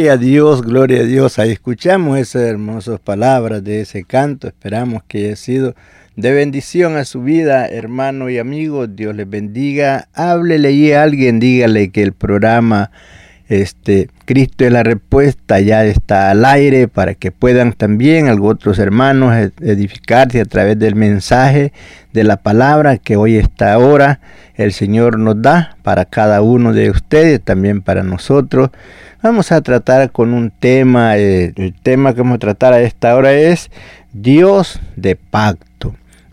Gloria a Dios, gloria a Dios. Ahí escuchamos esas hermosas palabras de ese canto. Esperamos que haya sido de bendición a su vida, hermano y amigo. Dios les bendiga. Háblele y a alguien, dígale que el programa este, Cristo es la respuesta ya está al aire para que puedan también algunos otros hermanos edificarse a través del mensaje de la palabra que hoy está ahora el Señor nos da para cada uno de ustedes, también para nosotros. Vamos a tratar con un tema, eh, el tema que vamos a tratar a esta hora es Dios de pacto.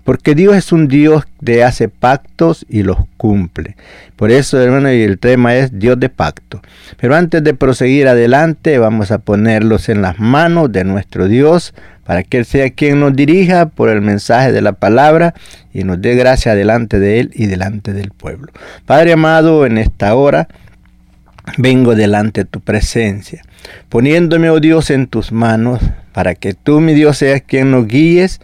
Porque Dios es un Dios que hace pactos y los cumple. Por eso, hermano, y el tema es Dios de pacto. Pero antes de proseguir adelante, vamos a ponerlos en las manos de nuestro Dios para que Él sea quien nos dirija por el mensaje de la palabra y nos dé gracia delante de Él y delante del pueblo. Padre amado, en esta hora vengo delante de tu presencia, poniéndome, oh Dios, en tus manos, para que tú, mi Dios, seas quien nos guíes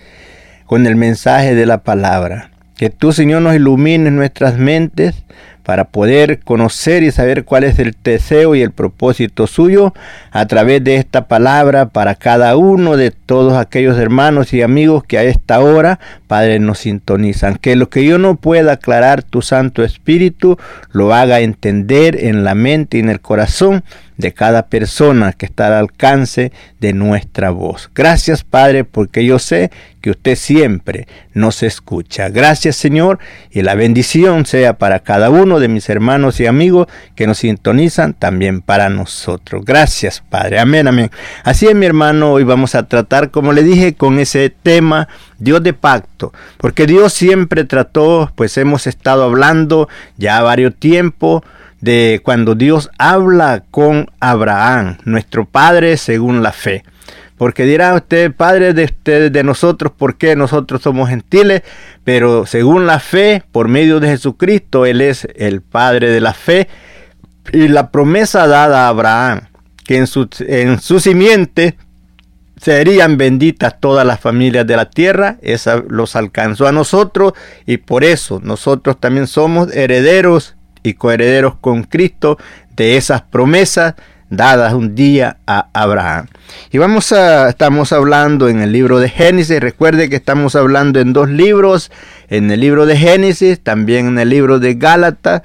con el mensaje de la palabra. Que tú, Señor, nos ilumines nuestras mentes para poder conocer y saber cuál es el deseo y el propósito suyo a través de esta palabra para cada uno de todos aquellos hermanos y amigos que a esta hora, Padre, nos sintonizan. Que lo que yo no pueda aclarar, tu Santo Espíritu lo haga entender en la mente y en el corazón de cada persona que está al alcance de nuestra voz. Gracias Padre porque yo sé que usted siempre nos escucha. Gracias Señor y la bendición sea para cada uno de mis hermanos y amigos que nos sintonizan también para nosotros. Gracias Padre. Amén, amén. Así es mi hermano, hoy vamos a tratar como le dije con ese tema Dios de pacto, porque Dios siempre trató, pues hemos estado hablando ya varios tiempos de cuando Dios habla con Abraham, nuestro Padre según la fe. Porque dirá usted, Padre de ustedes, de nosotros, porque nosotros somos gentiles, pero según la fe, por medio de Jesucristo, Él es el Padre de la fe. Y la promesa dada a Abraham, que en su, en su simiente serían benditas todas las familias de la tierra, esa los alcanzó a nosotros y por eso nosotros también somos herederos y coherederos con Cristo de esas promesas dadas un día a Abraham. Y vamos a, estamos hablando en el libro de Génesis, recuerde que estamos hablando en dos libros, en el libro de Génesis, también en el libro de Gálatas,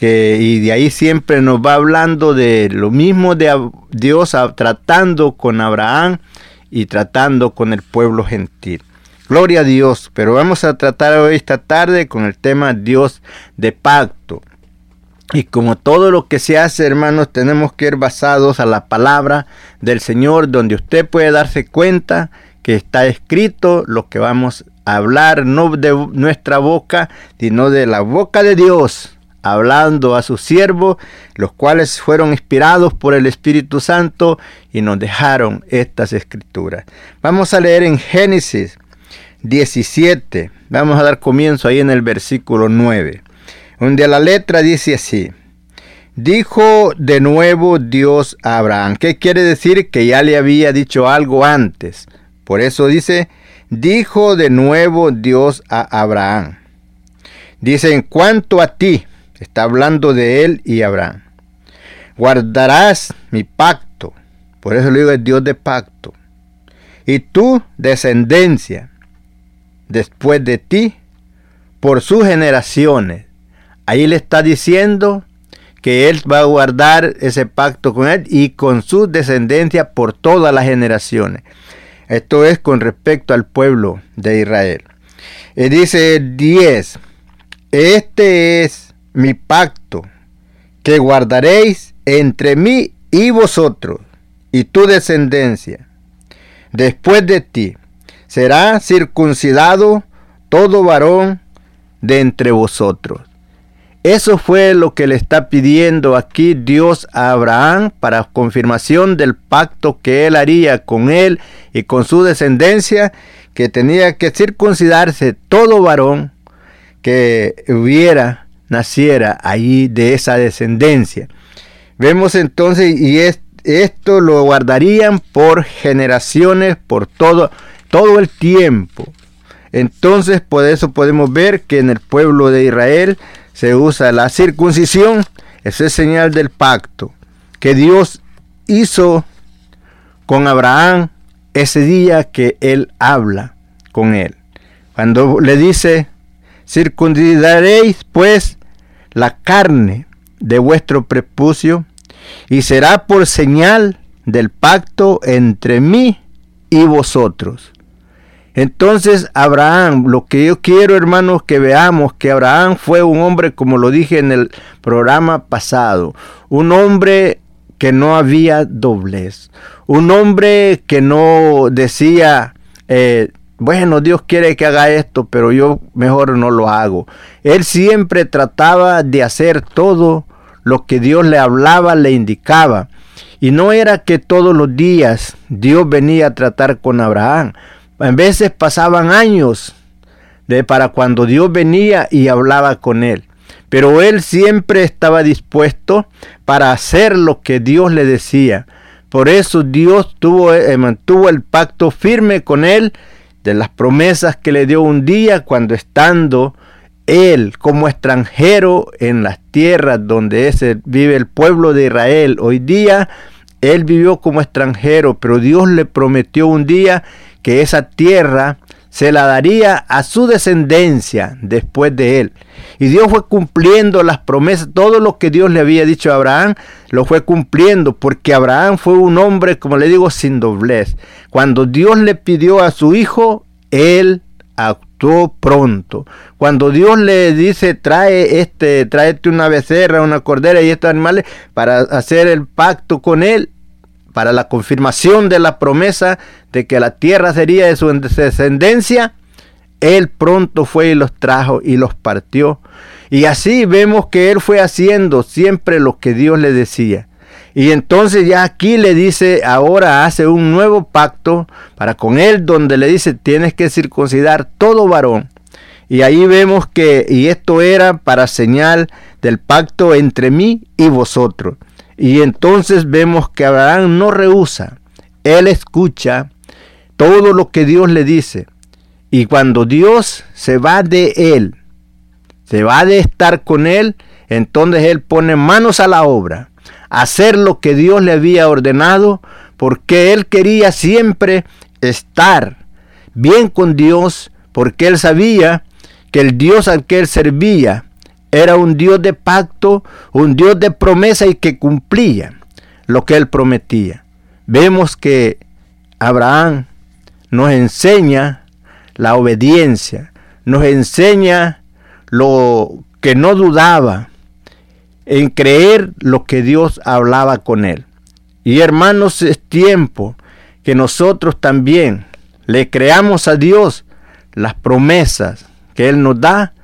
y de ahí siempre nos va hablando de lo mismo de Dios tratando con Abraham y tratando con el pueblo gentil. Gloria a Dios, pero vamos a tratar hoy esta tarde con el tema Dios de pacto. Y como todo lo que se hace, hermanos, tenemos que ir basados a la palabra del Señor, donde usted puede darse cuenta que está escrito lo que vamos a hablar, no de nuestra boca, sino de la boca de Dios, hablando a sus siervos, los cuales fueron inspirados por el Espíritu Santo y nos dejaron estas escrituras. Vamos a leer en Génesis 17, vamos a dar comienzo ahí en el versículo 9 donde la letra dice así. Dijo de nuevo Dios a Abraham. ¿Qué quiere decir? Que ya le había dicho algo antes. Por eso dice, dijo de nuevo Dios a Abraham. Dice, en cuanto a ti, está hablando de él y Abraham, guardarás mi pacto. Por eso le digo, es Dios de pacto. Y tu descendencia, después de ti, por sus generaciones Ahí le está diciendo que él va a guardar ese pacto con él y con su descendencia por todas las generaciones. Esto es con respecto al pueblo de Israel. Y dice 10, este es mi pacto que guardaréis entre mí y vosotros y tu descendencia. Después de ti será circuncidado todo varón de entre vosotros. Eso fue lo que le está pidiendo aquí Dios a Abraham para confirmación del pacto que él haría con él y con su descendencia, que tenía que circuncidarse todo varón que hubiera, naciera allí de esa descendencia. Vemos entonces, y esto lo guardarían por generaciones, por todo, todo el tiempo. Entonces, por eso podemos ver que en el pueblo de Israel se usa la circuncisión, esa es señal del pacto que Dios hizo con Abraham ese día que él habla con él. Cuando le dice, circuncidaréis pues la carne de vuestro prepucio y será por señal del pacto entre mí y vosotros. Entonces Abraham, lo que yo quiero hermanos que veamos, que Abraham fue un hombre, como lo dije en el programa pasado, un hombre que no había doblez, un hombre que no decía, eh, bueno, Dios quiere que haga esto, pero yo mejor no lo hago. Él siempre trataba de hacer todo lo que Dios le hablaba, le indicaba. Y no era que todos los días Dios venía a tratar con Abraham, en veces pasaban años de para cuando Dios venía y hablaba con él. Pero él siempre estaba dispuesto para hacer lo que Dios le decía. Por eso Dios tuvo, eh, mantuvo el pacto firme con él de las promesas que le dio un día cuando estando él como extranjero en las tierras donde vive el pueblo de Israel. Hoy día él vivió como extranjero, pero Dios le prometió un día que esa tierra se la daría a su descendencia después de él. Y Dios fue cumpliendo las promesas, todo lo que Dios le había dicho a Abraham, lo fue cumpliendo, porque Abraham fue un hombre, como le digo, sin doblez. Cuando Dios le pidió a su hijo, él actuó pronto. Cuando Dios le dice, trae este, tráete una becerra, una cordera y estos animales para hacer el pacto con él, para la confirmación de la promesa de que la tierra sería de su descendencia, él pronto fue y los trajo y los partió. Y así vemos que él fue haciendo siempre lo que Dios le decía. Y entonces ya aquí le dice, ahora hace un nuevo pacto para con él, donde le dice, tienes que circuncidar todo varón. Y ahí vemos que, y esto era para señal del pacto entre mí y vosotros. Y entonces vemos que Abraham no rehúsa, él escucha todo lo que Dios le dice. Y cuando Dios se va de él, se va de estar con él, entonces él pone manos a la obra. hacer lo que Dios le había ordenado, porque él quería siempre estar bien con Dios, porque él sabía que el Dios al que él servía era un Dios de pacto, un Dios de promesa y que cumplía lo que él prometía. Vemos que Abraham nos enseña la obediencia, nos enseña lo que no dudaba en creer lo que Dios hablaba con él. Y hermanos, es tiempo que nosotros también le creamos a Dios las promesas que Él nos da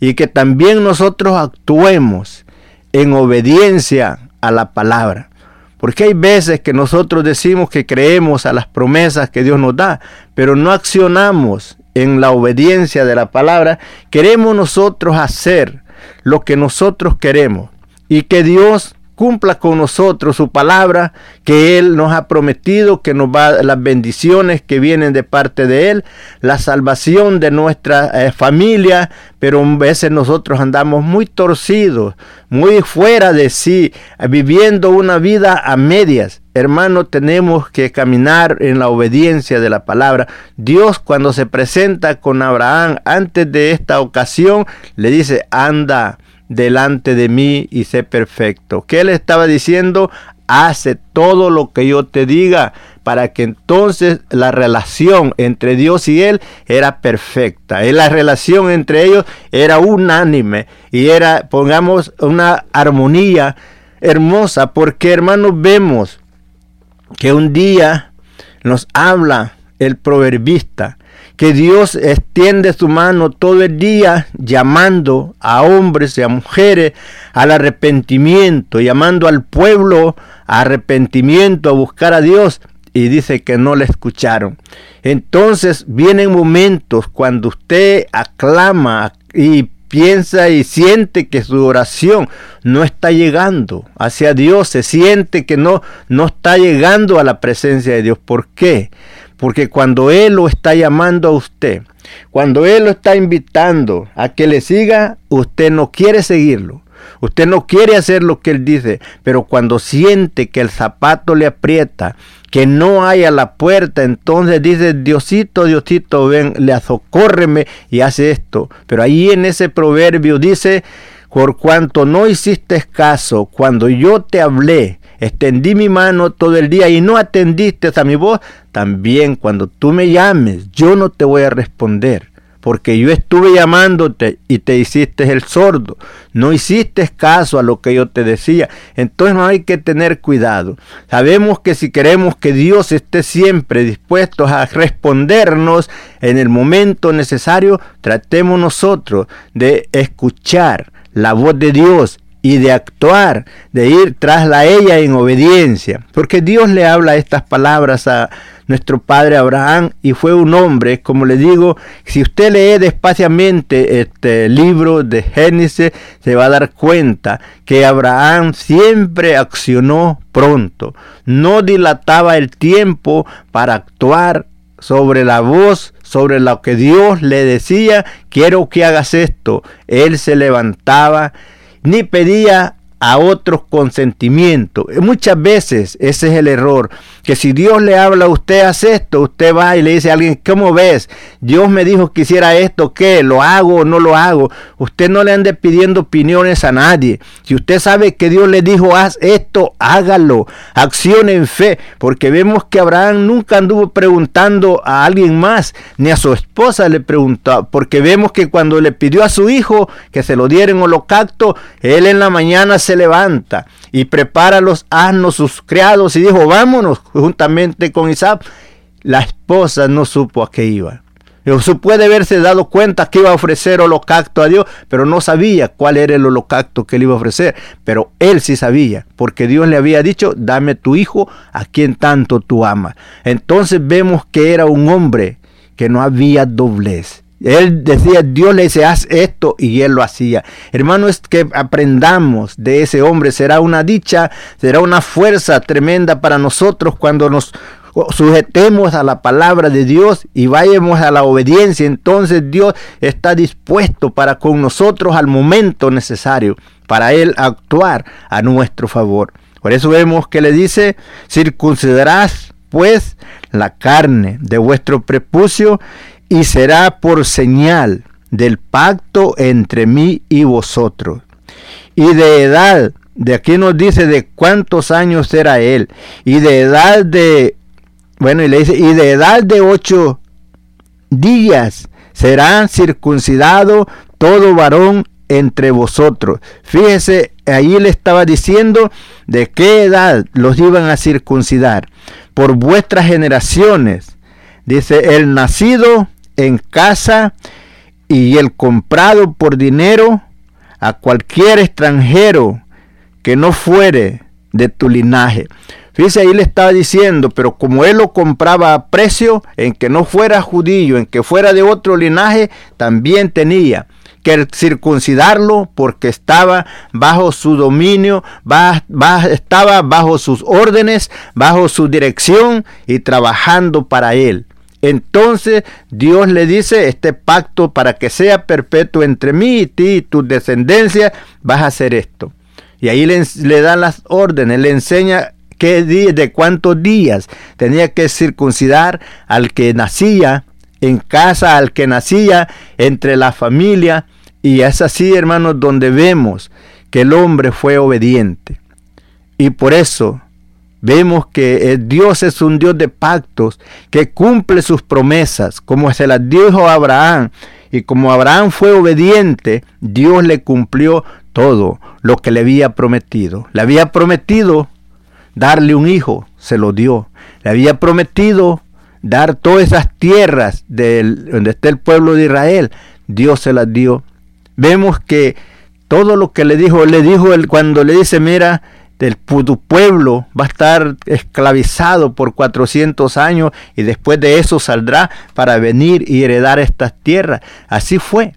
y que también nosotros actuemos en obediencia a la palabra. Porque hay veces que nosotros decimos que creemos a las promesas que Dios nos da, pero no accionamos en la obediencia de la palabra. Queremos nosotros hacer lo que nosotros queremos y que Dios cumpla con nosotros su palabra que Él nos ha prometido, que nos va las bendiciones que vienen de parte de Él, la salvación de nuestra eh, familia, pero a veces nosotros andamos muy torcidos, muy fuera de sí, viviendo una vida a medias. Hermano, tenemos que caminar en la obediencia de la palabra. Dios cuando se presenta con Abraham antes de esta ocasión, le dice, anda delante de mí y sé perfecto. ¿Qué le estaba diciendo? Hace todo lo que yo te diga para que entonces la relación entre Dios y él era perfecta. Y la relación entre ellos era unánime y era, pongamos, una armonía hermosa porque hermanos vemos que un día nos habla el proverbista que Dios extiende su mano todo el día llamando a hombres y a mujeres al arrepentimiento, llamando al pueblo a arrepentimiento, a buscar a Dios y dice que no le escucharon. Entonces vienen momentos cuando usted aclama y piensa y siente que su oración no está llegando hacia Dios, se siente que no, no está llegando a la presencia de Dios. ¿Por qué? Porque cuando Él lo está llamando a usted, cuando Él lo está invitando a que le siga, usted no quiere seguirlo. Usted no quiere hacer lo que Él dice, pero cuando siente que el zapato le aprieta, que no hay la puerta, entonces dice, Diosito, Diosito, ven, le azocórreme y hace esto. Pero ahí en ese proverbio dice, por cuanto no hiciste caso cuando yo te hablé, extendí mi mano todo el día y no atendiste a mi voz, también cuando tú me llames, yo no te voy a responder. Porque yo estuve llamándote y te hiciste el sordo. No hiciste caso a lo que yo te decía. Entonces no hay que tener cuidado. Sabemos que si queremos que Dios esté siempre dispuesto a respondernos en el momento necesario, tratemos nosotros de escuchar la voz de Dios y de actuar, de ir tras la ella en obediencia. Porque Dios le habla estas palabras a nuestro padre Abraham y fue un hombre, como le digo, si usted lee despaciamente este libro de Génesis, se va a dar cuenta que Abraham siempre accionó pronto, no dilataba el tiempo para actuar sobre la voz, sobre lo que Dios le decía, quiero que hagas esto. Él se levantaba ni pedía a otros consentimiento. Muchas veces ese es el error, que si Dios le habla a usted, hace esto, usted va y le dice a alguien, ¿cómo ves? Dios me dijo que hiciera esto, ¿qué? ¿Lo hago o no lo hago? Usted no le ande pidiendo opiniones a nadie. Si usted sabe que Dios le dijo, haz esto, hágalo, accione en fe, porque vemos que Abraham nunca anduvo preguntando a alguien más, ni a su esposa le preguntó, porque vemos que cuando le pidió a su hijo que se lo diera en holocausto, él en la mañana se levanta y prepara los asnos, sus criados, y dijo, vámonos juntamente con Isaac. La esposa no supo a qué iba. Se puede haberse dado cuenta que iba a ofrecer holocausto a Dios, pero no sabía cuál era el holocausto que le iba a ofrecer. Pero él sí sabía, porque Dios le había dicho, dame tu hijo a quien tanto tú amas. Entonces vemos que era un hombre que no había doblez. Él decía, Dios le dice, haz esto y él lo hacía. Hermano, es que aprendamos de ese hombre. Será una dicha, será una fuerza tremenda para nosotros cuando nos sujetemos a la palabra de Dios y vayamos a la obediencia. Entonces Dios está dispuesto para con nosotros al momento necesario, para Él actuar a nuestro favor. Por eso vemos que le dice, circuncidarás pues la carne de vuestro prepucio y será por señal del pacto entre mí y vosotros. Y de edad, de aquí nos dice de cuántos años era él, y de edad de, bueno, y le dice, y de edad de ocho días será circuncidado todo varón entre vosotros. Fíjese, ahí le estaba diciendo de qué edad los iban a circuncidar. Por vuestras generaciones. Dice, el nacido en casa y el comprado por dinero a cualquier extranjero que no fuere de tu linaje. Fíjese, ahí le estaba diciendo, pero como él lo compraba a precio, en que no fuera judío, en que fuera de otro linaje, también tenía que circuncidarlo porque estaba bajo su dominio, estaba bajo sus órdenes, bajo su dirección y trabajando para él. Entonces Dios le dice, este pacto para que sea perpetuo entre mí y ti y tu descendencia, vas a hacer esto. Y ahí le, le da las órdenes, le enseña qué día, de cuántos días tenía que circuncidar al que nacía en casa, al que nacía entre la familia. Y es así, hermanos, donde vemos que el hombre fue obediente. Y por eso Vemos que eh, Dios es un Dios de pactos, que cumple sus promesas, como se las dijo a Abraham. Y como Abraham fue obediente, Dios le cumplió todo lo que le había prometido. Le había prometido darle un hijo, se lo dio. Le había prometido dar todas esas tierras donde está el pueblo de Israel. Dios se las dio. Vemos que todo lo que le dijo, le dijo cuando le dice, mira, tu pueblo va a estar esclavizado por 400 años y después de eso saldrá para venir y heredar estas tierras. Así fue.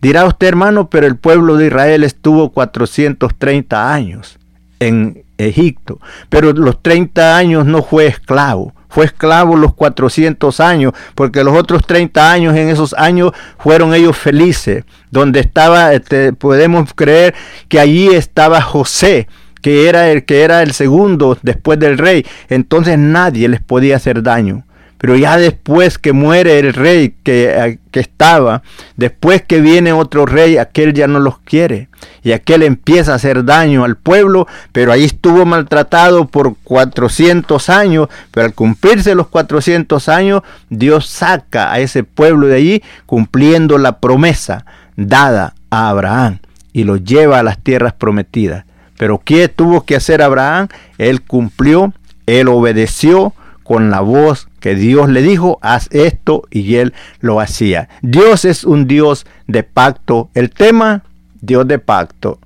Dirá usted hermano, pero el pueblo de Israel estuvo 430 años en Egipto, pero los 30 años no fue esclavo. Fue esclavo los 400 años, porque los otros 30 años en esos años fueron ellos felices, donde estaba, este, podemos creer que allí estaba José, que era el que era el segundo después del rey, entonces nadie les podía hacer daño. Pero ya después que muere el rey que, que, estaba, después que viene otro rey, aquel ya no los quiere. Y aquel empieza a hacer daño al pueblo, pero ahí estuvo maltratado por 400 años. Pero al cumplirse los 400 años, Dios saca a ese pueblo de allí, cumpliendo la promesa dada a Abraham y lo lleva a las tierras prometidas. Pero ¿qué tuvo que hacer Abraham? Él cumplió, él obedeció con la voz que Dios le dijo, haz esto y él lo hacía. Dios es un Dios de pacto. El tema, Dios de pacto.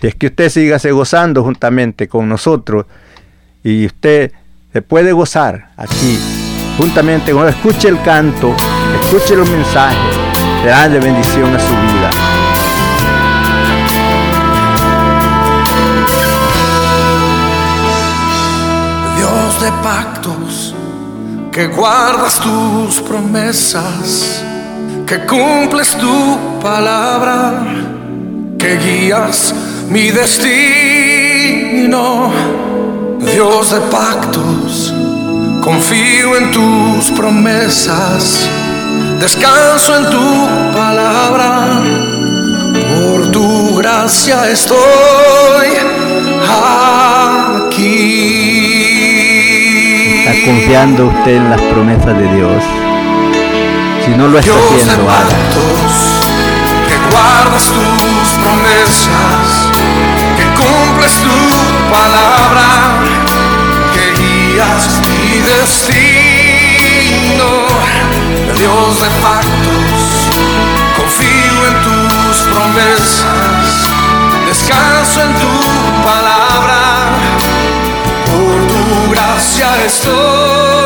Si es que usted siga gozando juntamente con nosotros y usted se puede gozar aquí juntamente con escuche el canto, escuche los mensajes, le de bendición a su vida. Pactos, que guardas tus promesas, que cumples tu palabra, que guías mi destino. Dios de pactos, confío en tus promesas, descanso en tu palabra, por tu gracia estoy aquí. ¿Está confiando usted en las promesas de Dios? Si no lo está haciendo, haga. Que guardas tus promesas, que cumples tu palabra, que guías mi destino. Dios de pactos, confío en tus promesas, descanso en tu palabra gracia estoy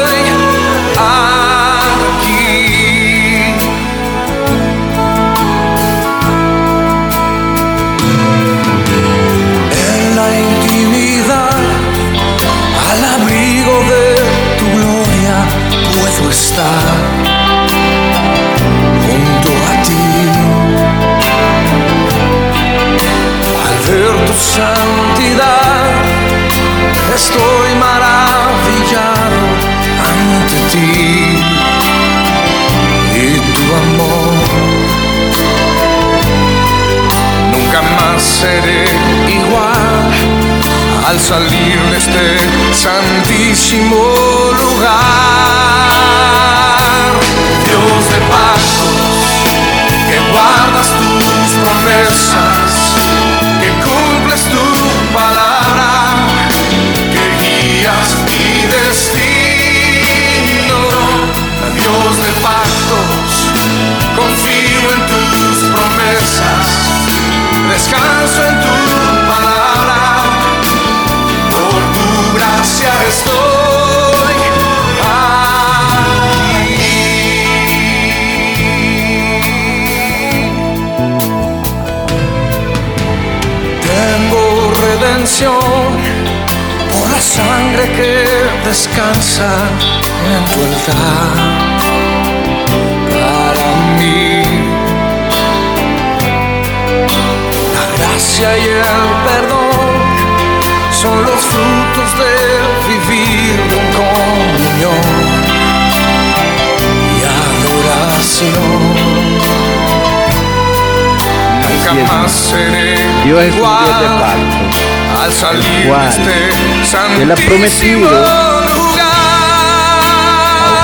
Seré Dios es un Dios de pacto. al salir de cual este Él ha prometido santísimo a lugar.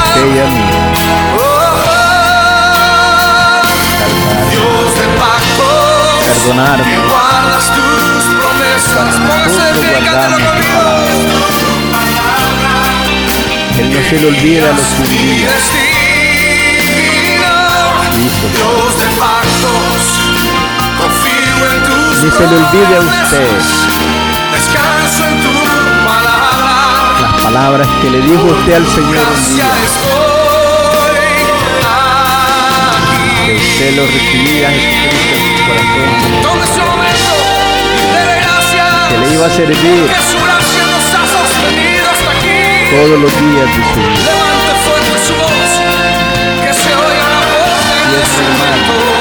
usted y a mí salvar, Dios de guardas tus promesas. nosotros guardamos palabra. Él no se le olvida. Dios de pactos, Ni se le olvide a usted promesas. Descanso en tu palabra. las palabras que le dijo usted al Señor un día, que usted lo recibía Jesucristo en su corazón, que le iba a servir todos los días de su vida. Y es.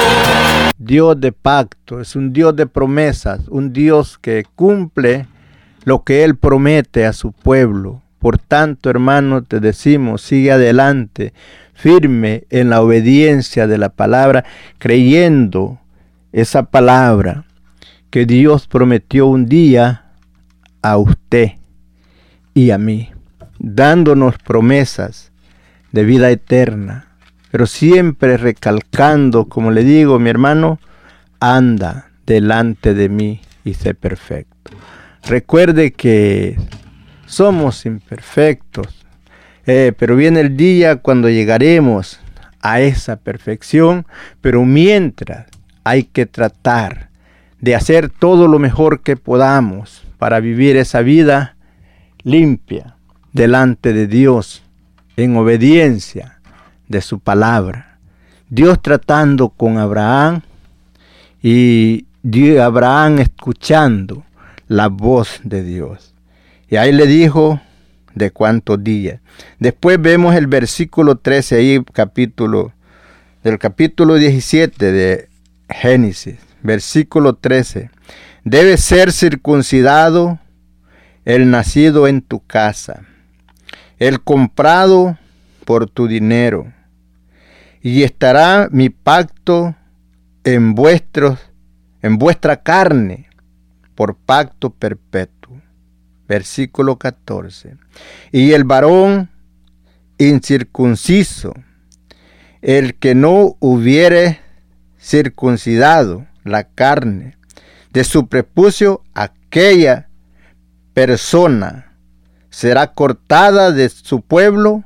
Dios de pacto, es un Dios de promesas, un Dios que cumple lo que Él promete a su pueblo. Por tanto, hermano, te decimos, sigue adelante, firme en la obediencia de la palabra, creyendo esa palabra que Dios prometió un día a usted y a mí, dándonos promesas de vida eterna, pero siempre recalcando, como le digo, mi hermano, anda delante de mí y sé perfecto. Recuerde que somos imperfectos, eh, pero viene el día cuando llegaremos a esa perfección, pero mientras hay que tratar de hacer todo lo mejor que podamos para vivir esa vida limpia delante de Dios, en obediencia de su palabra. Dios tratando con Abraham y Abraham escuchando la voz de Dios. Y ahí le dijo de cuántos días. Después vemos el versículo 13 ahí, capítulo, del capítulo 17 de Génesis, versículo 13. Debe ser circuncidado el nacido en tu casa, el comprado por tu dinero, y estará mi pacto en vuestros, en vuestra carne, por pacto perpetuo. Versículo 14. Y el varón incircunciso, el que no hubiere circuncidado la carne de su prepucio, aquella persona será cortada de su pueblo,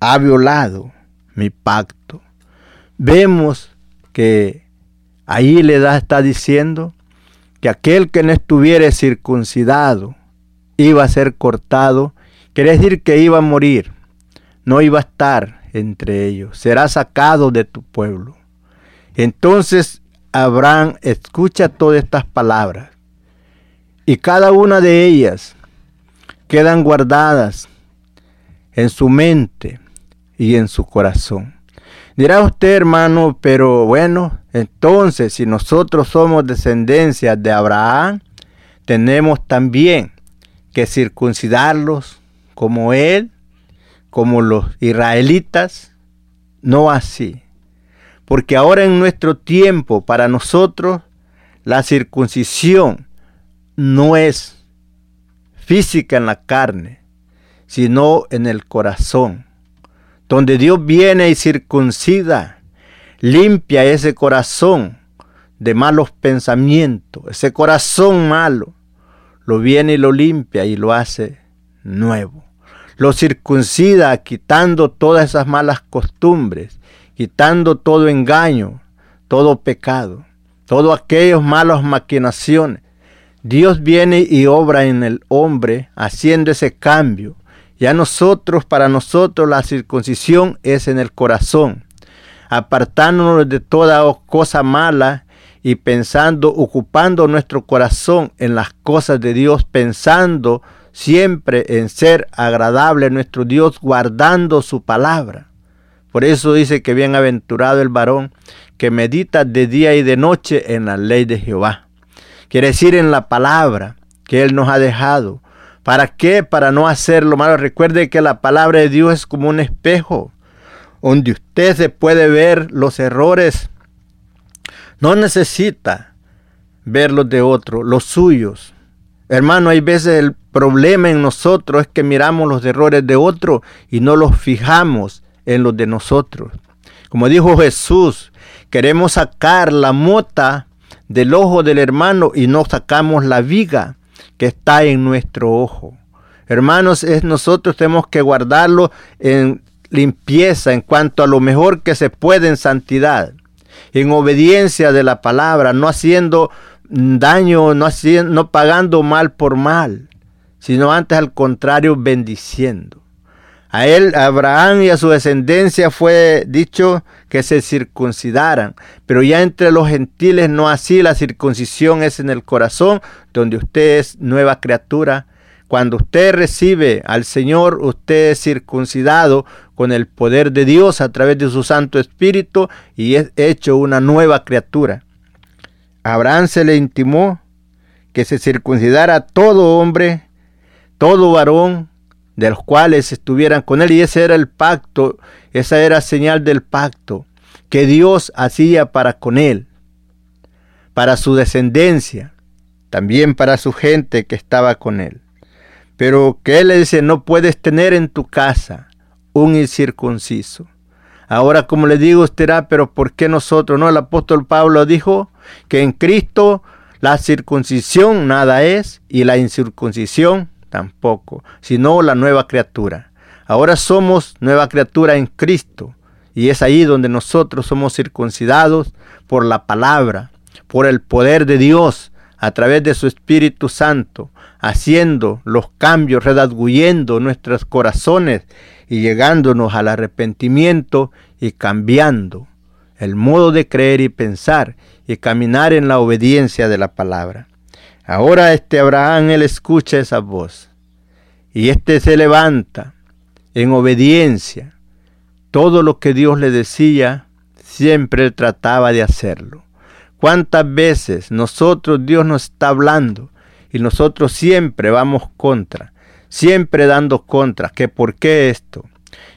ha violado mi pacto. Vemos que ahí le da, está diciendo que aquel que no estuviera circuncidado iba a ser cortado, quiere decir que iba a morir, no iba a estar entre ellos, será sacado de tu pueblo. Entonces Abraham escucha todas estas palabras y cada una de ellas quedan guardadas en su mente y en su corazón. Dirá usted, hermano, pero bueno, entonces si nosotros somos descendencia de Abraham, tenemos también que circuncidarlos como Él, como los israelitas, no así. Porque ahora en nuestro tiempo, para nosotros, la circuncisión no es física en la carne, sino en el corazón, donde Dios viene y circuncida, limpia ese corazón de malos pensamientos, ese corazón malo, lo viene y lo limpia y lo hace nuevo. Lo circuncida quitando todas esas malas costumbres, quitando todo engaño, todo pecado, todas aquellas malas maquinaciones. Dios viene y obra en el hombre haciendo ese cambio. Ya nosotros, para nosotros, la circuncisión es en el corazón, apartándonos de toda cosa mala y pensando, ocupando nuestro corazón en las cosas de Dios, pensando siempre en ser agradable a nuestro Dios, guardando su palabra. Por eso dice que bienaventurado el varón que medita de día y de noche en la ley de Jehová. Quiere decir en la palabra que Él nos ha dejado. ¿Para qué? Para no hacer lo malo. Recuerde que la palabra de Dios es como un espejo, donde usted se puede ver los errores no necesita ver los de otro, los suyos. Hermano, hay veces el problema en nosotros es que miramos los errores de otro y no los fijamos en los de nosotros. Como dijo Jesús, queremos sacar la mota del ojo del hermano y no sacamos la viga que está en nuestro ojo. Hermanos, es nosotros tenemos que guardarlo en limpieza en cuanto a lo mejor que se puede en santidad en obediencia de la palabra, no haciendo daño, no, haciendo, no pagando mal por mal, sino antes al contrario bendiciendo. A él, a Abraham y a su descendencia fue dicho que se circuncidaran, pero ya entre los gentiles no así, la circuncisión es en el corazón, donde usted es nueva criatura. Cuando usted recibe al Señor, usted es circuncidado con el poder de Dios a través de su Santo Espíritu y es hecho una nueva criatura. A Abraham se le intimó que se circuncidara todo hombre, todo varón, de los cuales estuvieran con él. Y ese era el pacto, esa era señal del pacto que Dios hacía para con él, para su descendencia, también para su gente que estaba con él. Pero que él le dice, no puedes tener en tu casa un incircunciso. Ahora, como le digo, usted pero ¿por qué nosotros? No, el apóstol Pablo dijo que en Cristo la circuncisión nada es y la incircuncisión tampoco, sino la nueva criatura. Ahora somos nueva criatura en Cristo y es ahí donde nosotros somos circuncidados por la palabra, por el poder de Dios a través de su Espíritu Santo, haciendo los cambios, redaguyendo nuestros corazones y llegándonos al arrepentimiento y cambiando el modo de creer y pensar y caminar en la obediencia de la palabra. Ahora este Abraham, él escucha esa voz y este se levanta en obediencia. Todo lo que Dios le decía, siempre él trataba de hacerlo. ¿Cuántas veces nosotros Dios nos está hablando y nosotros siempre vamos contra? siempre dando contra, que por qué esto,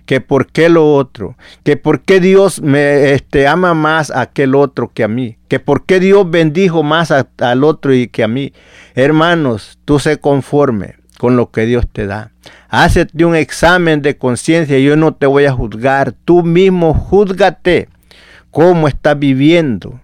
que por qué lo otro, que por qué Dios me este, ama más a aquel otro que a mí, que por qué Dios bendijo más al otro y que a mí. Hermanos, tú sé conforme con lo que Dios te da. Hácete un examen de conciencia, yo no te voy a juzgar, tú mismo júzgate cómo estás viviendo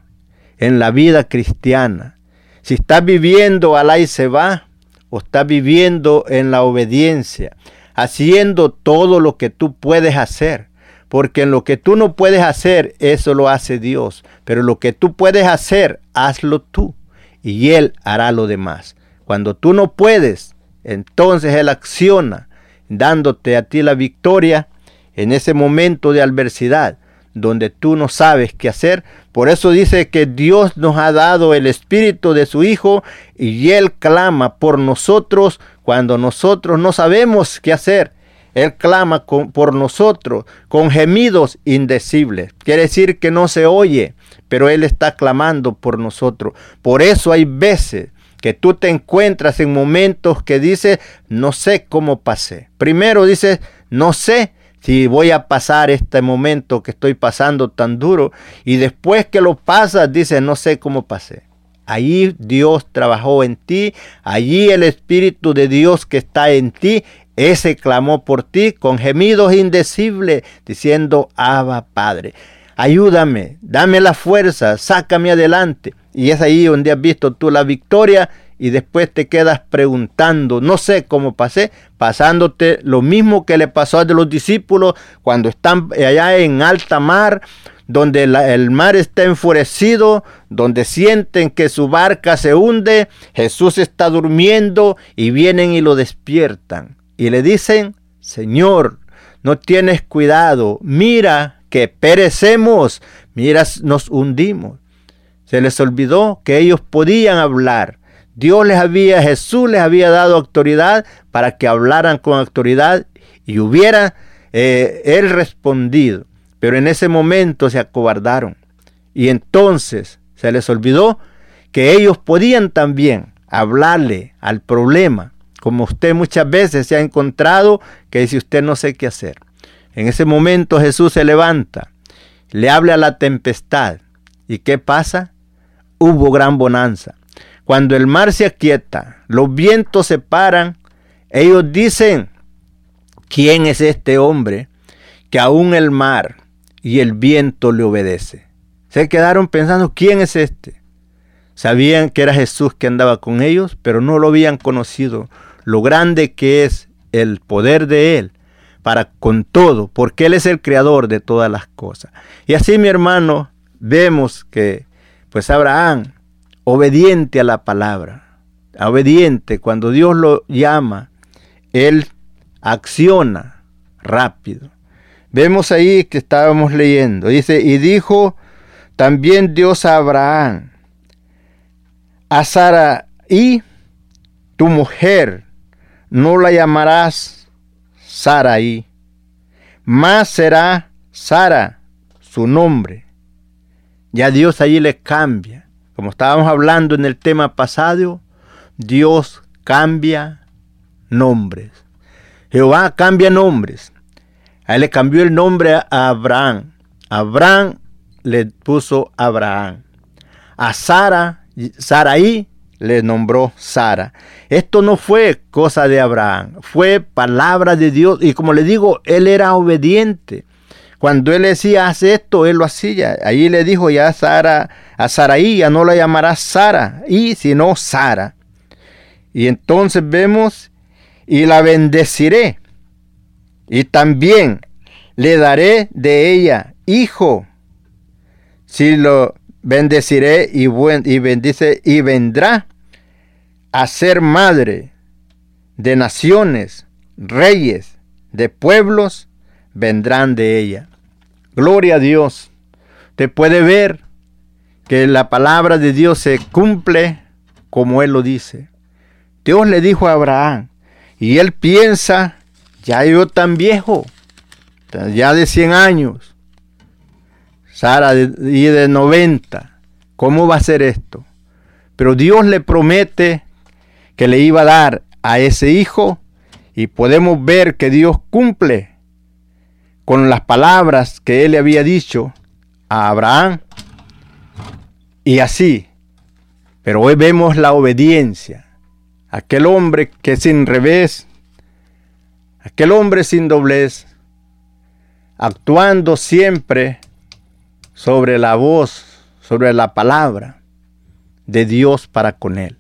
en la vida cristiana. Si estás viviendo al y se va, o estás viviendo en la obediencia, haciendo todo lo que tú puedes hacer. Porque en lo que tú no puedes hacer, eso lo hace Dios. Pero lo que tú puedes hacer, hazlo tú. Y Él hará lo demás. Cuando tú no puedes, entonces Él acciona, dándote a ti la victoria en ese momento de adversidad donde tú no sabes qué hacer. Por eso dice que Dios nos ha dado el Espíritu de su Hijo y Él clama por nosotros cuando nosotros no sabemos qué hacer. Él clama por nosotros con gemidos indecibles. Quiere decir que no se oye, pero Él está clamando por nosotros. Por eso hay veces que tú te encuentras en momentos que dices, no sé cómo pasé. Primero dices, no sé si voy a pasar este momento que estoy pasando tan duro. Y después que lo pasas, dices, no sé cómo pasé. Allí Dios trabajó en ti, allí el Espíritu de Dios que está en ti, ese clamó por ti con gemidos indecibles, diciendo, Abba Padre, ayúdame, dame la fuerza, sácame adelante. Y es ahí donde has visto tú la victoria y después te quedas preguntando, no sé cómo pasé, pasándote lo mismo que le pasó a los discípulos cuando están allá en alta mar, donde el mar está enfurecido, donde sienten que su barca se hunde, Jesús está durmiendo y vienen y lo despiertan y le dicen, Señor, no tienes cuidado, mira que perecemos, mira, nos hundimos. Se les olvidó que ellos podían hablar. Dios les había, Jesús les había dado autoridad para que hablaran con autoridad y hubiera eh, él respondido. Pero en ese momento se acobardaron. Y entonces se les olvidó que ellos podían también hablarle al problema, como usted muchas veces se ha encontrado que dice usted no sé qué hacer. En ese momento Jesús se levanta, le habla a la tempestad. ¿Y qué pasa? Hubo gran bonanza. Cuando el mar se aquieta, los vientos se paran, ellos dicen, ¿quién es este hombre que aún el mar y el viento le obedece. Se quedaron pensando, ¿quién es este? Sabían que era Jesús que andaba con ellos, pero no lo habían conocido. Lo grande que es el poder de Él para con todo, porque Él es el creador de todas las cosas. Y así, mi hermano, vemos que, pues Abraham, obediente a la palabra, obediente, cuando Dios lo llama, Él acciona rápido. Vemos ahí que estábamos leyendo. Dice, y dijo también Dios a Abraham, a Sara y tu mujer no la llamarás Saraí, más será Sara su nombre. Ya Dios allí le cambia. Como estábamos hablando en el tema pasado, Dios cambia nombres. Jehová cambia nombres. A él le cambió el nombre a Abraham. Abraham le puso Abraham. A Sara, Saraí le nombró Sara. Esto no fue cosa de Abraham, fue palabra de Dios. Y como le digo, él era obediente. Cuando él decía, haz esto, él lo hacía. Ahí le dijo ya a Sara, a Saraí, ya no la llamarás Sara, y sino Sara. Y entonces vemos, y la bendeciré y también le daré de ella hijo. Si lo bendeciré y, y bendice y vendrá a ser madre de naciones, reyes, de pueblos, vendrán de ella. Gloria a Dios. Te puede ver que la palabra de Dios se cumple como Él lo dice. Dios le dijo a Abraham, y él piensa ya yo tan viejo, ya de 100 años, Sara y de 90, ¿cómo va a ser esto? Pero Dios le promete que le iba a dar a ese hijo y podemos ver que Dios cumple con las palabras que él le había dicho a Abraham. Y así, pero hoy vemos la obediencia. Aquel hombre que sin revés Aquel hombre sin doblez, actuando siempre sobre la voz, sobre la palabra de Dios para con él.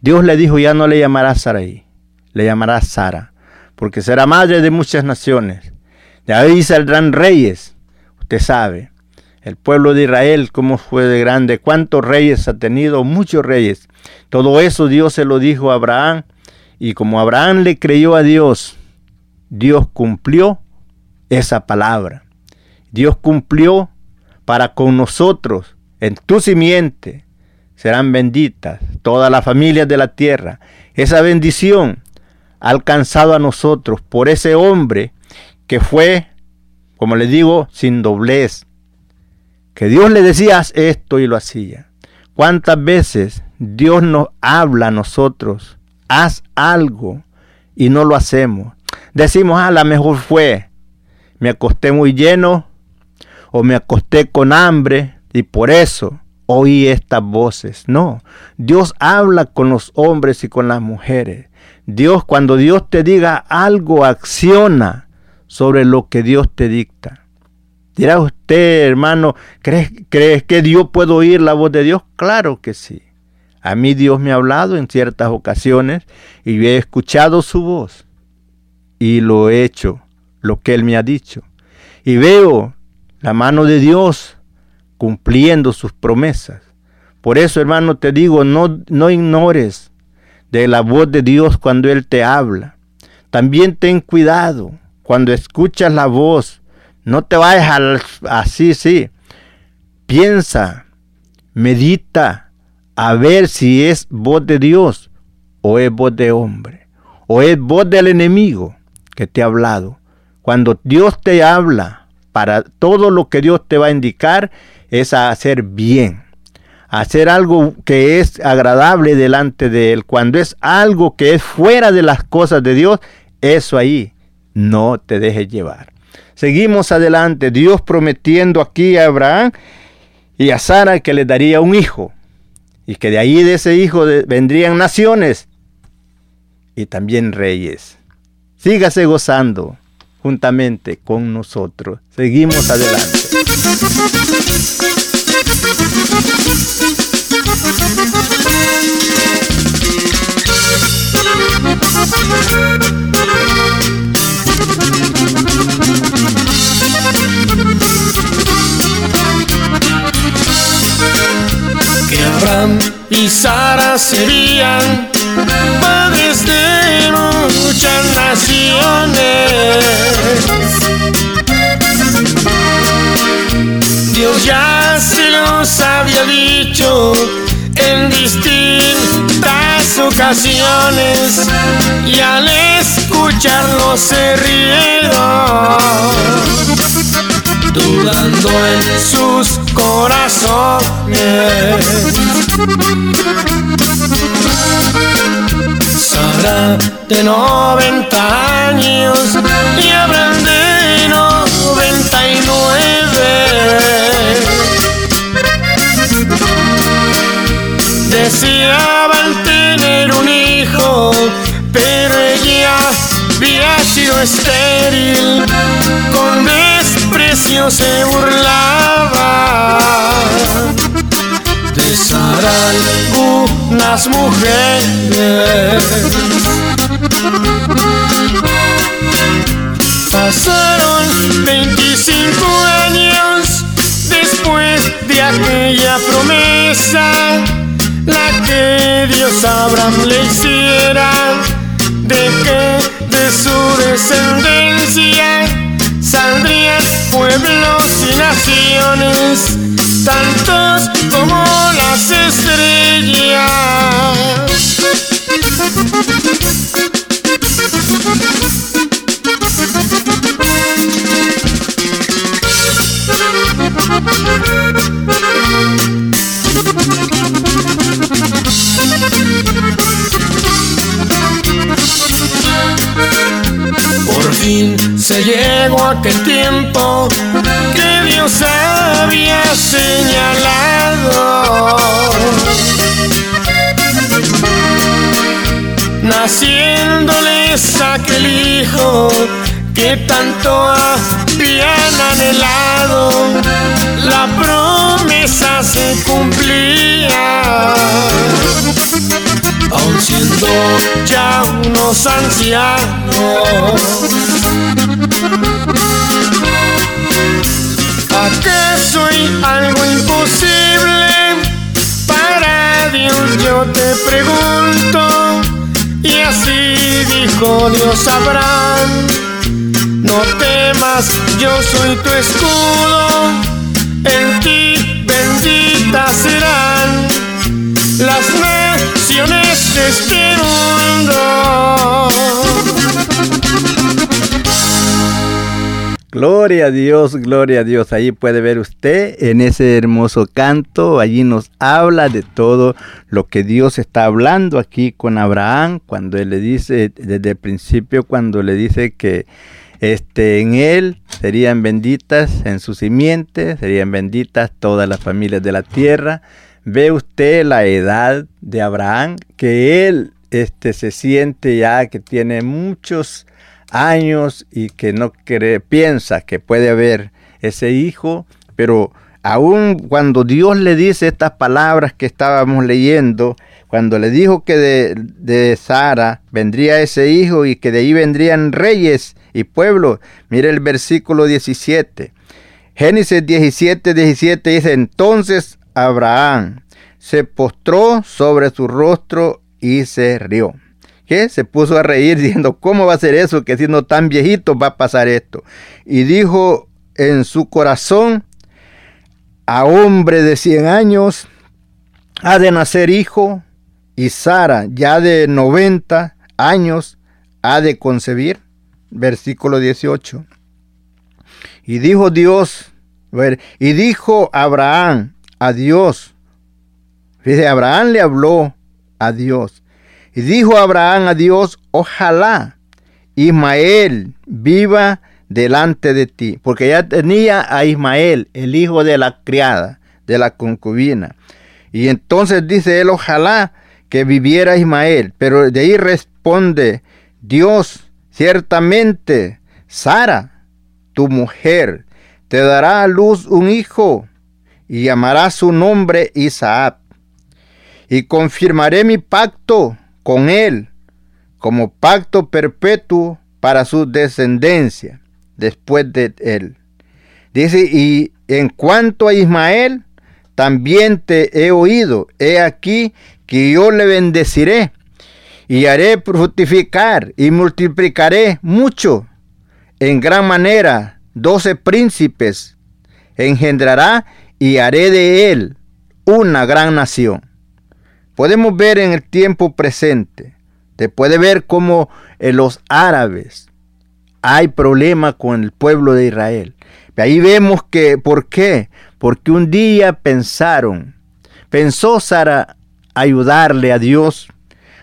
Dios le dijo, ya no le llamarás Saraí, le llamarás Sara, porque será madre de muchas naciones. De ahí saldrán reyes, usted sabe. El pueblo de Israel, cómo fue de grande, cuántos reyes ha tenido, muchos reyes. Todo eso Dios se lo dijo a Abraham, y como Abraham le creyó a Dios, Dios cumplió esa palabra. Dios cumplió para con nosotros, en tu simiente, serán benditas todas las familias de la tierra. Esa bendición ha alcanzado a nosotros por ese hombre que fue, como le digo, sin doblez. Que Dios le decía esto y lo hacía. ¿Cuántas veces Dios nos habla a nosotros, haz algo y no lo hacemos. Decimos, ah, la mejor fue, me acosté muy lleno o me acosté con hambre y por eso oí estas voces. No, Dios habla con los hombres y con las mujeres. Dios, cuando Dios te diga algo, acciona sobre lo que Dios te dicta. Dirá usted, hermano, ¿crees, ¿crees que Dios puede oír la voz de Dios? Claro que sí. A mí Dios me ha hablado en ciertas ocasiones y he escuchado su voz y lo he hecho, lo que Él me ha dicho. Y veo la mano de Dios cumpliendo sus promesas. Por eso, hermano, te digo, no, no ignores de la voz de Dios cuando Él te habla. También ten cuidado cuando escuchas la voz. No te vayas así, sí. Piensa, medita, a ver si es voz de Dios o es voz de hombre o es voz del enemigo que te ha hablado. Cuando Dios te habla, para todo lo que Dios te va a indicar es a hacer bien, hacer algo que es agradable delante de Él. Cuando es algo que es fuera de las cosas de Dios, eso ahí no te dejes llevar. Seguimos adelante, Dios prometiendo aquí a Abraham y a Sara que le daría un hijo y que de ahí de ese hijo vendrían naciones y también reyes. Sígase gozando juntamente con nosotros. Seguimos adelante. Que Abraham y Sara padres de muchas naciones. Dios ya se los había dicho en distintas ocasiones y al escucharlo se rieron dudando en sus corazones. Sara de 90 años y Abraham de 99. Deseaban tener un hijo, pero ella había estéril, con desprecio se burlaba de Sara algunas mujeres. Pasaron 25 años después de aquella promesa, la que Dios Abraham le hiciera, de que de su descendencia saldrían pueblos y naciones, tantos como las estrellas. Llegó aquel tiempo que Dios había señalado. Naciéndoles aquel hijo que tanto habían anhelado, la promesa se cumplía. Aun siendo ya unos ancianos. ¿Acaso hay algo imposible para Dios? Yo te pregunto. Y así dijo Dios Abraham, no temas, yo soy tu escudo, en ti benditas serán las naciones de este mundo. Gloria a Dios, gloria a Dios. Allí puede ver usted en ese hermoso canto, allí nos habla de todo lo que Dios está hablando aquí con Abraham, cuando él le dice, desde el principio, cuando le dice que este, en él serían benditas, en su simiente, serían benditas todas las familias de la tierra. Ve usted la edad de Abraham, que él este, se siente ya que tiene muchos años y que no cree, piensa que puede haber ese hijo, pero aún cuando Dios le dice estas palabras que estábamos leyendo, cuando le dijo que de, de, Sara vendría ese hijo y que de ahí vendrían reyes y pueblos, mire el versículo 17. Génesis 17, 17 dice, entonces Abraham se postró sobre su rostro y se rió que se puso a reír diciendo, ¿cómo va a ser eso? Que siendo tan viejito va a pasar esto. Y dijo en su corazón, a hombre de 100 años ha de nacer hijo, y Sara, ya de 90 años, ha de concebir. Versículo 18. Y dijo Dios, y dijo Abraham a Dios, fíjese, Abraham le habló a Dios, y dijo Abraham a Dios, ojalá Ismael viva delante de ti, porque ya tenía a Ismael, el hijo de la criada, de la concubina. Y entonces dice él, ojalá que viviera Ismael, pero de ahí responde Dios, ciertamente, Sara, tu mujer, te dará a luz un hijo y llamará su nombre Isaac. Y confirmaré mi pacto con él como pacto perpetuo para su descendencia después de él. Dice, y en cuanto a Ismael, también te he oído, he aquí que yo le bendeciré y haré fructificar y multiplicaré mucho, en gran manera, doce príncipes engendrará y haré de él una gran nación podemos ver en el tiempo presente, te puede ver como en los árabes hay problema con el pueblo de Israel. Ahí vemos que, ¿por qué? Porque un día pensaron, pensó Sara ayudarle a Dios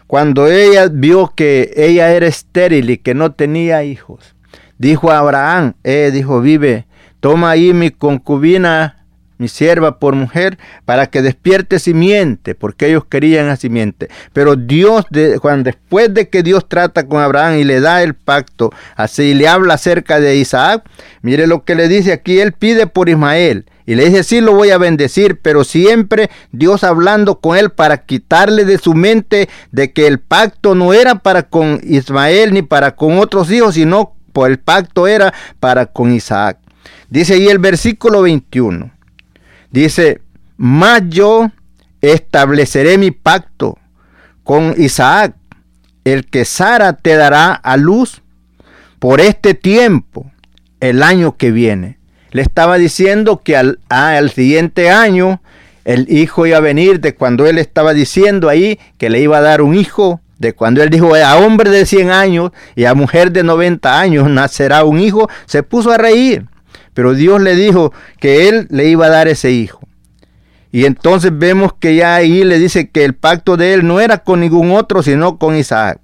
cuando ella vio que ella era estéril y que no tenía hijos. Dijo a Abraham, eh, dijo, vive, toma ahí mi concubina mi sierva por mujer, para que despierte simiente, porque ellos querían a simiente. Pero Dios, cuando, después de que Dios trata con Abraham y le da el pacto, así le habla acerca de Isaac, mire lo que le dice aquí, él pide por Ismael. Y le dice, sí lo voy a bendecir, pero siempre Dios hablando con él para quitarle de su mente de que el pacto no era para con Ismael ni para con otros hijos, sino por el pacto era para con Isaac. Dice ahí el versículo 21. Dice, mas yo estableceré mi pacto con Isaac, el que Sara te dará a luz por este tiempo, el año que viene. Le estaba diciendo que al, al siguiente año el hijo iba a venir de cuando él estaba diciendo ahí que le iba a dar un hijo, de cuando él dijo a hombre de 100 años y a mujer de 90 años nacerá un hijo, se puso a reír. Pero Dios le dijo que él le iba a dar ese hijo. Y entonces vemos que ya ahí le dice que el pacto de él no era con ningún otro, sino con Isaac.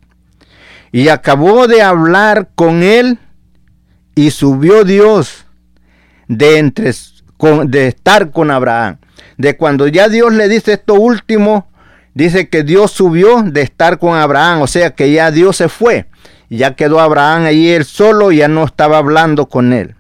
Y acabó de hablar con él y subió Dios de, entre, de estar con Abraham. De cuando ya Dios le dice esto último, dice que Dios subió de estar con Abraham, o sea que ya Dios se fue. Ya quedó Abraham ahí él solo, ya no estaba hablando con él.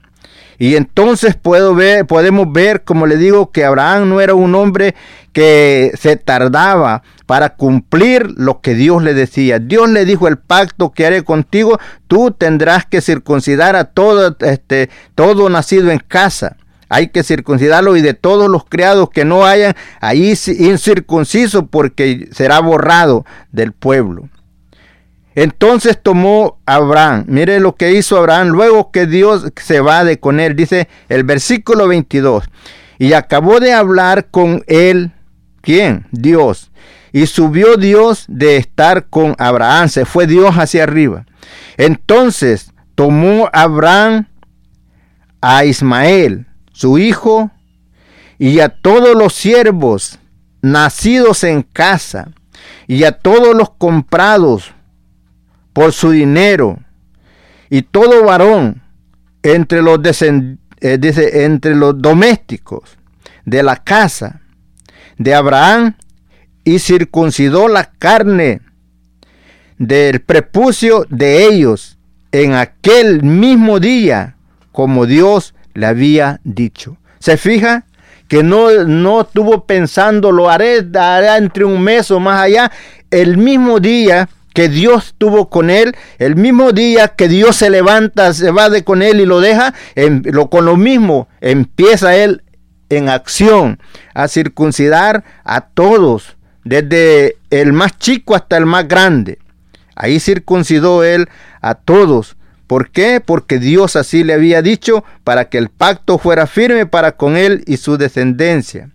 Y entonces puedo ver, podemos ver, como le digo, que Abraham no era un hombre que se tardaba para cumplir lo que Dios le decía. Dios le dijo el pacto que haré contigo, tú tendrás que circuncidar a todo, este, todo nacido en casa. Hay que circuncidarlo y de todos los criados que no hayan ahí incircunciso porque será borrado del pueblo. Entonces tomó Abraham, mire lo que hizo Abraham luego que Dios se va de con él, dice el versículo 22, y acabó de hablar con él, ¿quién? Dios. Y subió Dios de estar con Abraham, se fue Dios hacia arriba. Entonces tomó Abraham a Ismael, su hijo, y a todos los siervos nacidos en casa, y a todos los comprados por su dinero, y todo varón entre los, eh, entre los domésticos de la casa de Abraham, y circuncidó la carne del prepucio de ellos en aquel mismo día, como Dios le había dicho. ¿Se fija? Que no, no estuvo pensando, lo haré, haré entre un mes o más allá. El mismo día que Dios estuvo con él, el mismo día que Dios se levanta, se va de con él y lo deja, en, lo, con lo mismo empieza él en acción a circuncidar a todos, desde el más chico hasta el más grande. Ahí circuncidó él a todos. ¿Por qué? Porque Dios así le había dicho para que el pacto fuera firme para con él y su descendencia.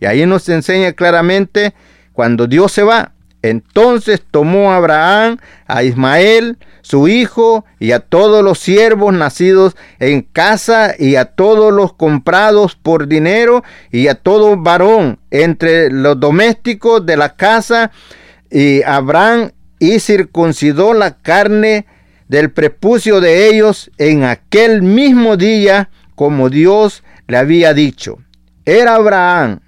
Y ahí nos enseña claramente cuando Dios se va. Entonces tomó Abraham, a Ismael, su hijo, y a todos los siervos nacidos en casa, y a todos los comprados por dinero, y a todo varón entre los domésticos de la casa, y Abraham y circuncidó la carne del prepucio de ellos en aquel mismo día, como Dios le había dicho. Era Abraham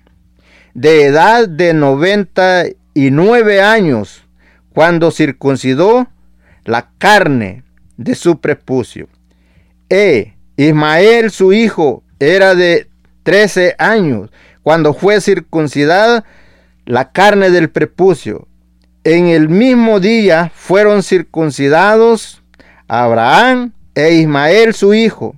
de edad de noventa y nueve años cuando circuncidó la carne de su prepucio. E Ismael su hijo era de trece años cuando fue circuncidada la carne del prepucio en el mismo día fueron circuncidados Abraham e Ismael su hijo.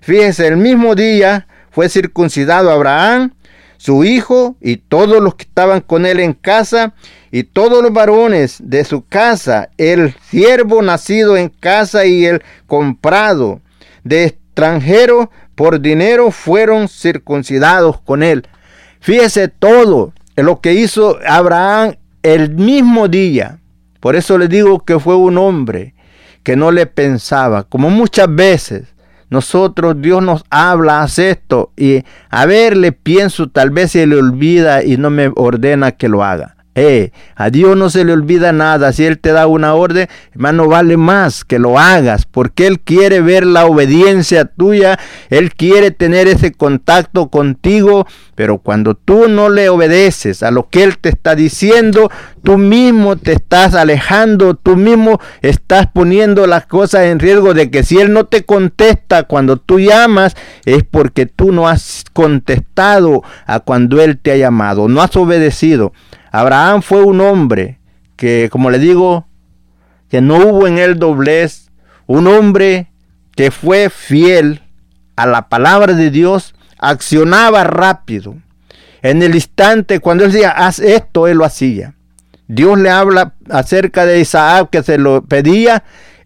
Fíjense, el mismo día fue circuncidado Abraham, su hijo, y todos los que estaban con él en casa, y todos los varones de su casa, el siervo nacido en casa y el comprado de extranjero por dinero, fueron circuncidados con él. Fíjese todo lo que hizo Abraham el mismo día. Por eso le digo que fue un hombre que no le pensaba, como muchas veces nosotros Dios nos habla, hace esto y a ver le pienso, tal vez se le olvida y no me ordena que lo haga. Eh, a Dios no se le olvida nada. Si Él te da una orden, hermano, vale más que lo hagas, porque Él quiere ver la obediencia tuya, Él quiere tener ese contacto contigo, pero cuando tú no le obedeces a lo que Él te está diciendo, tú mismo te estás alejando, tú mismo estás poniendo las cosas en riesgo de que si Él no te contesta cuando tú llamas, es porque tú no has contestado a cuando Él te ha llamado, no has obedecido. Abraham fue un hombre que, como le digo, que no hubo en él doblez, un hombre que fue fiel a la palabra de Dios, accionaba rápido. En el instante, cuando él decía, haz esto, él lo hacía. Dios le habla acerca de Isaac que se lo pedía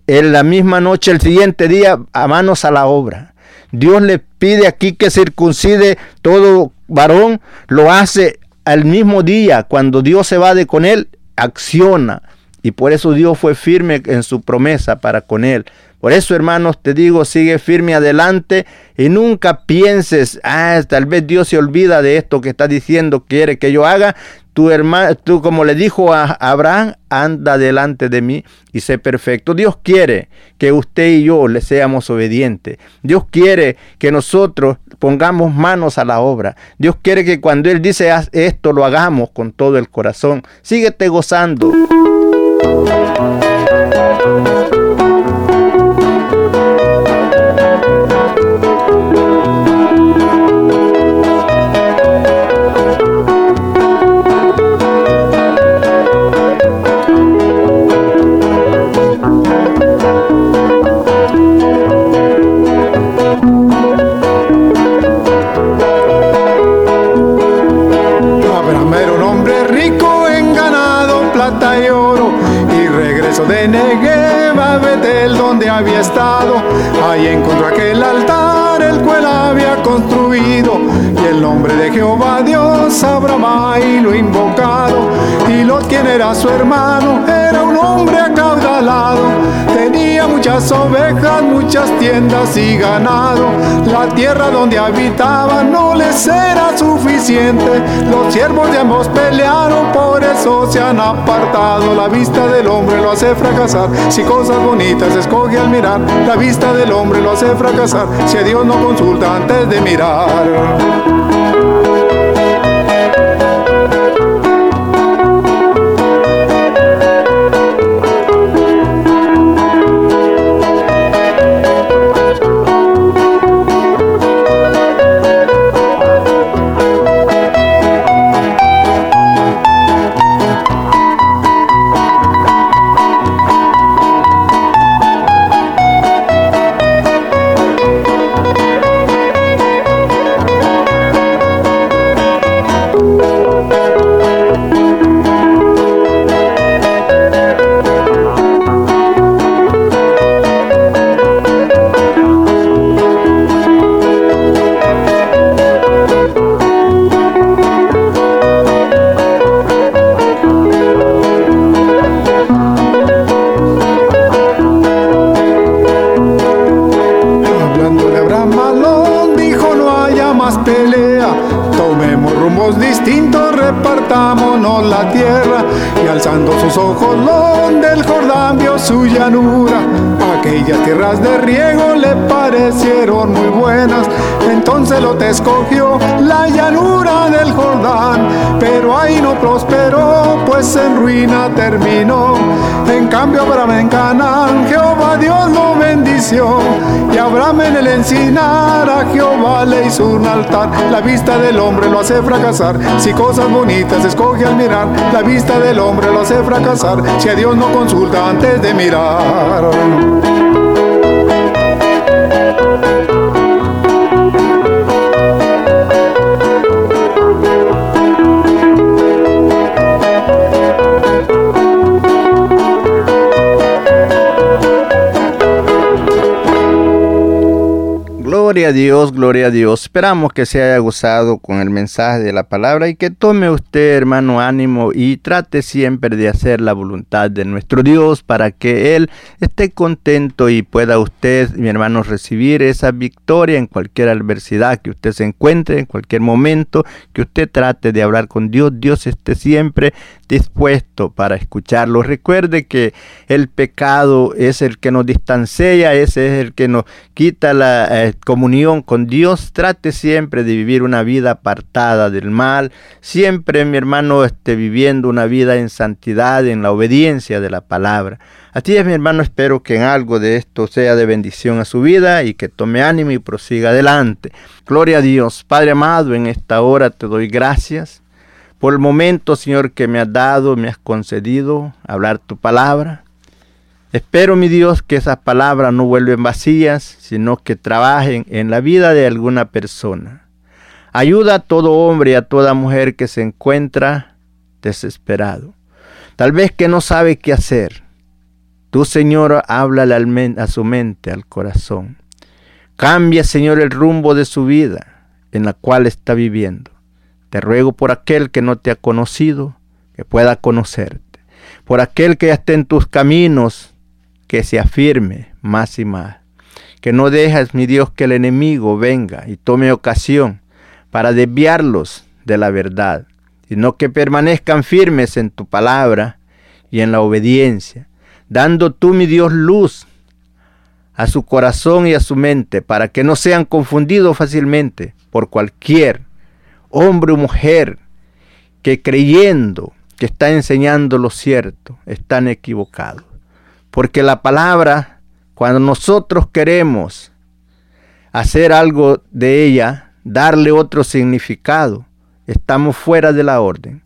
en la misma noche, el siguiente día, a manos a la obra. Dios le pide aquí que circuncide todo varón, lo hace al mismo día, cuando Dios se va de con él, acciona. Y por eso Dios fue firme en su promesa para con él. Por eso, hermanos, te digo, sigue firme adelante y nunca pienses, ah, tal vez Dios se olvida de esto que está diciendo, quiere que yo haga. Hermano, tú como le dijo a Abraham, anda delante de mí y sé perfecto. Dios quiere que usted y yo le seamos obedientes. Dios quiere que nosotros pongamos manos a la obra. Dios quiere que cuando Él dice esto, lo hagamos con todo el corazón. Síguete gozando. Jehová Dios Abraham y lo invocado. Y lo quien era su hermano era un hombre acaudalado. Tenía muchas ovejas, muchas tiendas y ganado. La tierra donde habitaban no les era suficiente. Los siervos de ambos pelearon, por eso se han apartado. La vista del hombre lo hace fracasar. Si cosas bonitas escoge al mirar, la vista del hombre lo hace fracasar. Si a Dios no consulta antes de mirar. La vista del hombre lo hace fracasar, si cosas bonitas escoge al mirar, la vista del hombre lo hace fracasar, si a Dios no consulta antes de mirar. Gloria a Dios, gloria a Dios. Esperamos que se haya gozado con el mensaje de la palabra y que tome usted, hermano, ánimo y trate siempre de hacer la voluntad de nuestro Dios para que Él esté contento y pueda usted, mi hermano, recibir esa victoria en cualquier adversidad que usted se encuentre, en cualquier momento que usted trate de hablar con Dios. Dios esté siempre dispuesto para escucharlo. Recuerde que el pecado es el que nos distancia, ese es el que nos quita la eh, comunión con Dios. Trate siempre de vivir una vida apartada del mal, siempre mi hermano esté viviendo una vida en santidad, en la obediencia de la palabra. Así es mi hermano, espero que en algo de esto sea de bendición a su vida y que tome ánimo y prosiga adelante. Gloria a Dios. Padre amado, en esta hora te doy gracias por el momento, Señor, que me has dado, me has concedido hablar tu palabra. Espero, mi Dios, que esas palabras no vuelven vacías, sino que trabajen en la vida de alguna persona. Ayuda a todo hombre y a toda mujer que se encuentra desesperado. Tal vez que no sabe qué hacer. Tú, Señor, háblale a su mente, al corazón. Cambia, Señor, el rumbo de su vida en la cual está viviendo. Te ruego por aquel que no te ha conocido, que pueda conocerte. Por aquel que ya esté en tus caminos, que se afirme más y más. Que no dejas, mi Dios, que el enemigo venga y tome ocasión para desviarlos de la verdad, sino que permanezcan firmes en tu palabra y en la obediencia, dando tú, mi Dios, luz a su corazón y a su mente, para que no sean confundidos fácilmente por cualquier hombre o mujer que creyendo que está enseñando lo cierto, están equivocados. Porque la palabra, cuando nosotros queremos hacer algo de ella, darle otro significado, estamos fuera de la orden.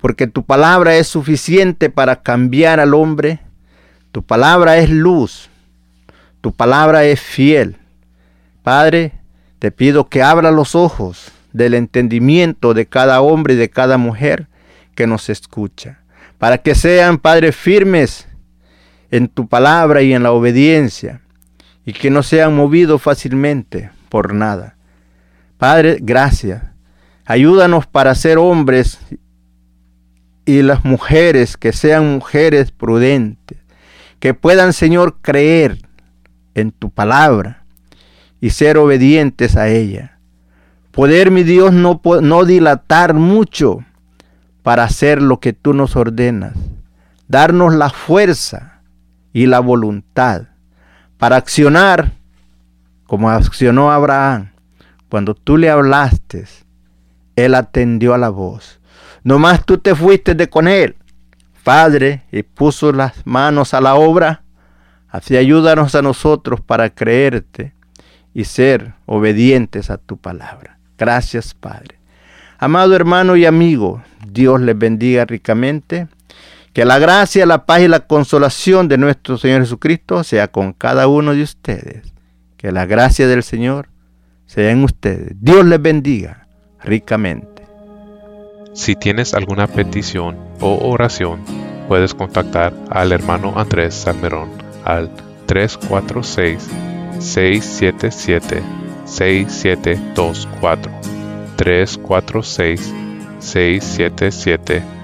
Porque tu palabra es suficiente para cambiar al hombre. Tu palabra es luz. Tu palabra es fiel. Padre, te pido que abra los ojos del entendimiento de cada hombre y de cada mujer que nos escucha. Para que sean, Padre, firmes en tu palabra y en la obediencia, y que no sean movidos fácilmente por nada. Padre, gracias. Ayúdanos para ser hombres y las mujeres que sean mujeres prudentes, que puedan, Señor, creer en tu palabra y ser obedientes a ella. Poder, mi Dios, no, no dilatar mucho para hacer lo que tú nos ordenas. Darnos la fuerza y la voluntad para accionar como accionó Abraham. Cuando tú le hablaste, él atendió a la voz. Nomás tú te fuiste de con él, Padre, y puso las manos a la obra. Así ayúdanos a nosotros para creerte y ser obedientes a tu palabra. Gracias, Padre. Amado hermano y amigo, Dios les bendiga ricamente. Que la gracia, la paz y la consolación de nuestro Señor Jesucristo sea con cada uno de ustedes. Que la gracia del Señor sea en ustedes. Dios les bendiga ricamente. Si tienes alguna petición o oración, puedes contactar al hermano Andrés Salmerón al 346-677-6724. 346-677-6724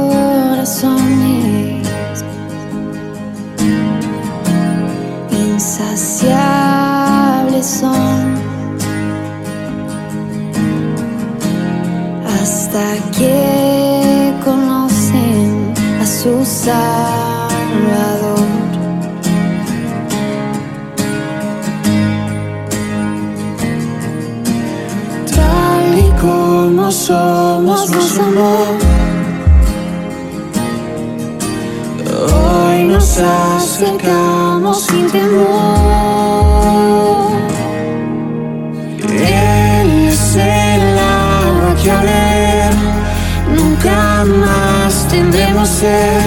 corazones insaciables son hasta que conocen a su Salvador. Tal y como somos, nos. Nos acercamos sin temor. Él es el agua que a ver nunca más tendremos ser.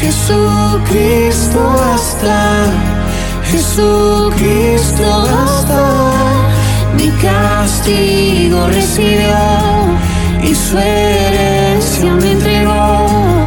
Jesucristo hasta, Jesucristo hasta. Mi castigo recibió y su herencia me entregó.